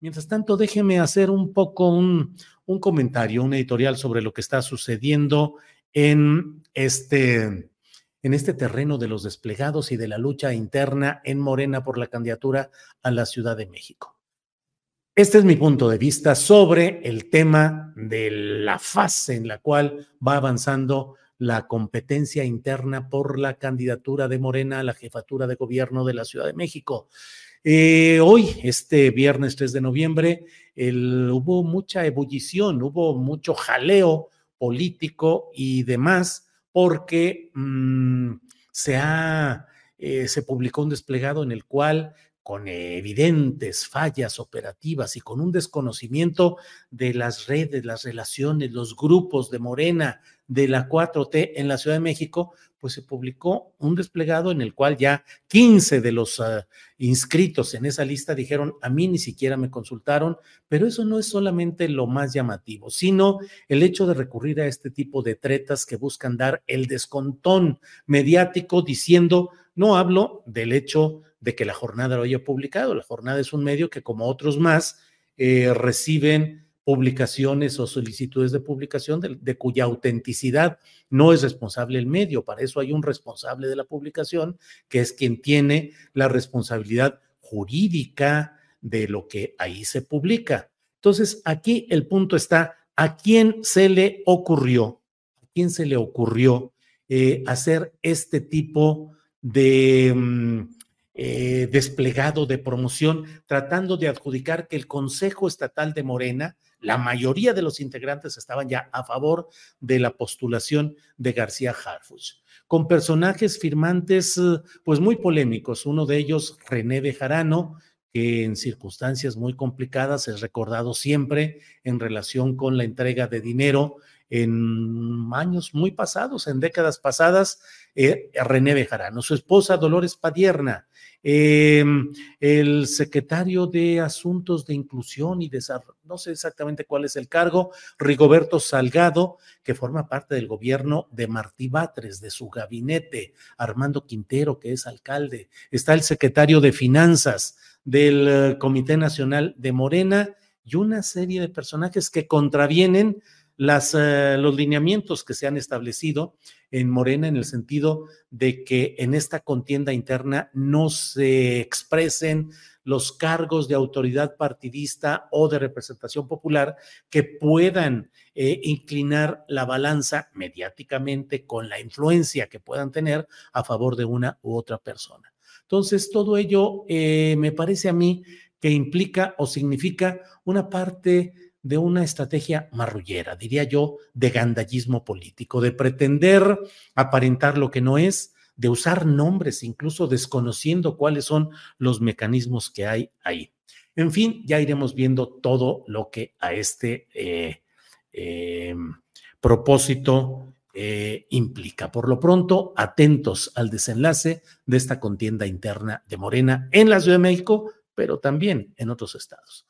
Mientras tanto, déjeme hacer un poco un, un comentario, un editorial sobre lo que está sucediendo en este, en este terreno de los desplegados y de la lucha interna en Morena por la candidatura a la Ciudad de México. Este es mi punto de vista sobre el tema de la fase en la cual va avanzando la competencia interna por la candidatura de Morena a la jefatura de gobierno de la Ciudad de México. Eh, hoy, este viernes 3 de noviembre, hubo mucha ebullición, hubo mucho jaleo político y demás, porque mm, se, ha, eh, se publicó un desplegado en el cual con evidentes fallas operativas y con un desconocimiento de las redes, las relaciones, los grupos de Morena, de la 4T en la Ciudad de México, pues se publicó un desplegado en el cual ya 15 de los uh, inscritos en esa lista dijeron, a mí ni siquiera me consultaron, pero eso no es solamente lo más llamativo, sino el hecho de recurrir a este tipo de tretas que buscan dar el descontón mediático diciendo, no hablo del hecho de que la jornada lo haya publicado, la jornada es un medio que como otros más eh, reciben publicaciones o solicitudes de publicación de, cuya autenticidad no es responsable el medio. Para eso hay un responsable de la publicación, que es quien tiene la responsabilidad jurídica de lo que ahí se publica. Entonces, aquí el punto está, ¿a quién se le ocurrió? ¿A quién se le ocurrió eh, hacer este tipo de... Mm, eh, desplegado de promoción, tratando de adjudicar que el Consejo Estatal de Morena, la mayoría de los integrantes estaban ya a favor de la postulación de García Harfuch, con personajes firmantes eh, pues muy polémicos, uno de ellos René Bejarano, que en circunstancias muy complicadas es recordado siempre en relación con la entrega de dinero en años muy pasados, en décadas pasadas, eh, René Bejarano, su esposa Dolores Padierna, eh, el secretario de Asuntos de Inclusión y Desarrollo, no sé exactamente cuál es el cargo, Rigoberto Salgado, que forma parte del gobierno de Martí Batres, de su gabinete, Armando Quintero, que es alcalde, está el secretario de Finanzas del eh, Comité Nacional de Morena y una serie de personajes que contravienen las, eh, los lineamientos que se han establecido en Morena en el sentido de que en esta contienda interna no se expresen los cargos de autoridad partidista o de representación popular que puedan eh, inclinar la balanza mediáticamente con la influencia que puedan tener a favor de una u otra persona. Entonces, todo ello eh, me parece a mí que implica o significa una parte de una estrategia marrullera, diría yo, de gandallismo político, de pretender aparentar lo que no es, de usar nombres, incluso desconociendo cuáles son los mecanismos que hay ahí. En fin, ya iremos viendo todo lo que a este eh, eh, propósito eh, implica. Por lo pronto, atentos al desenlace de esta contienda interna de Morena en la Ciudad de México, pero también en otros estados.